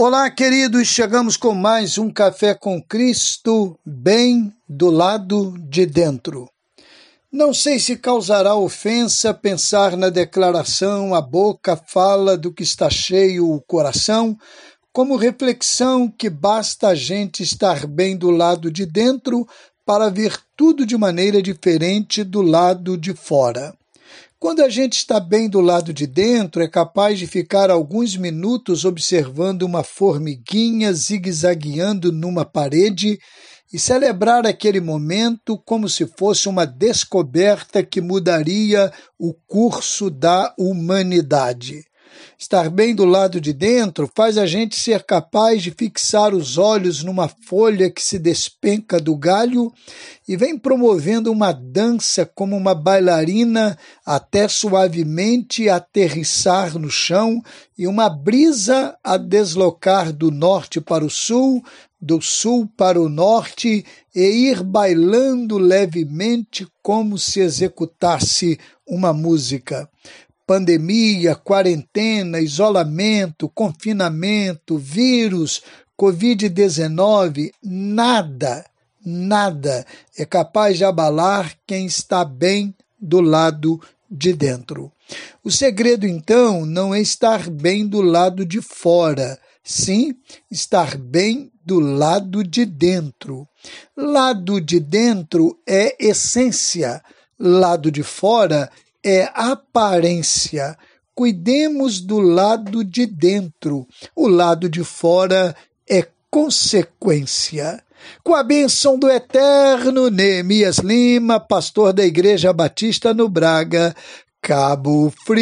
Olá, queridos, chegamos com mais um Café com Cristo, bem do lado de dentro. Não sei se causará ofensa pensar na declaração a boca fala do que está cheio o coração, como reflexão que basta a gente estar bem do lado de dentro para ver tudo de maneira diferente do lado de fora. Quando a gente está bem do lado de dentro, é capaz de ficar alguns minutos observando uma formiguinha zigue-zagueando numa parede e celebrar aquele momento como se fosse uma descoberta que mudaria o curso da humanidade. Estar bem do lado de dentro faz a gente ser capaz de fixar os olhos numa folha que se despenca do galho e vem promovendo uma dança como uma bailarina até suavemente aterrissar no chão e uma brisa a deslocar do norte para o sul, do sul para o norte e ir bailando levemente como se executasse uma música pandemia, quarentena, isolamento, confinamento, vírus, Covid-19, nada, nada é capaz de abalar quem está bem do lado de dentro. O segredo, então, não é estar bem do lado de fora, sim estar bem do lado de dentro. Lado de dentro é essência, lado de fora é aparência. Cuidemos do lado de dentro, o lado de fora é consequência. Com a bênção do eterno Neemias Lima, pastor da Igreja Batista no Braga, Cabo Frio.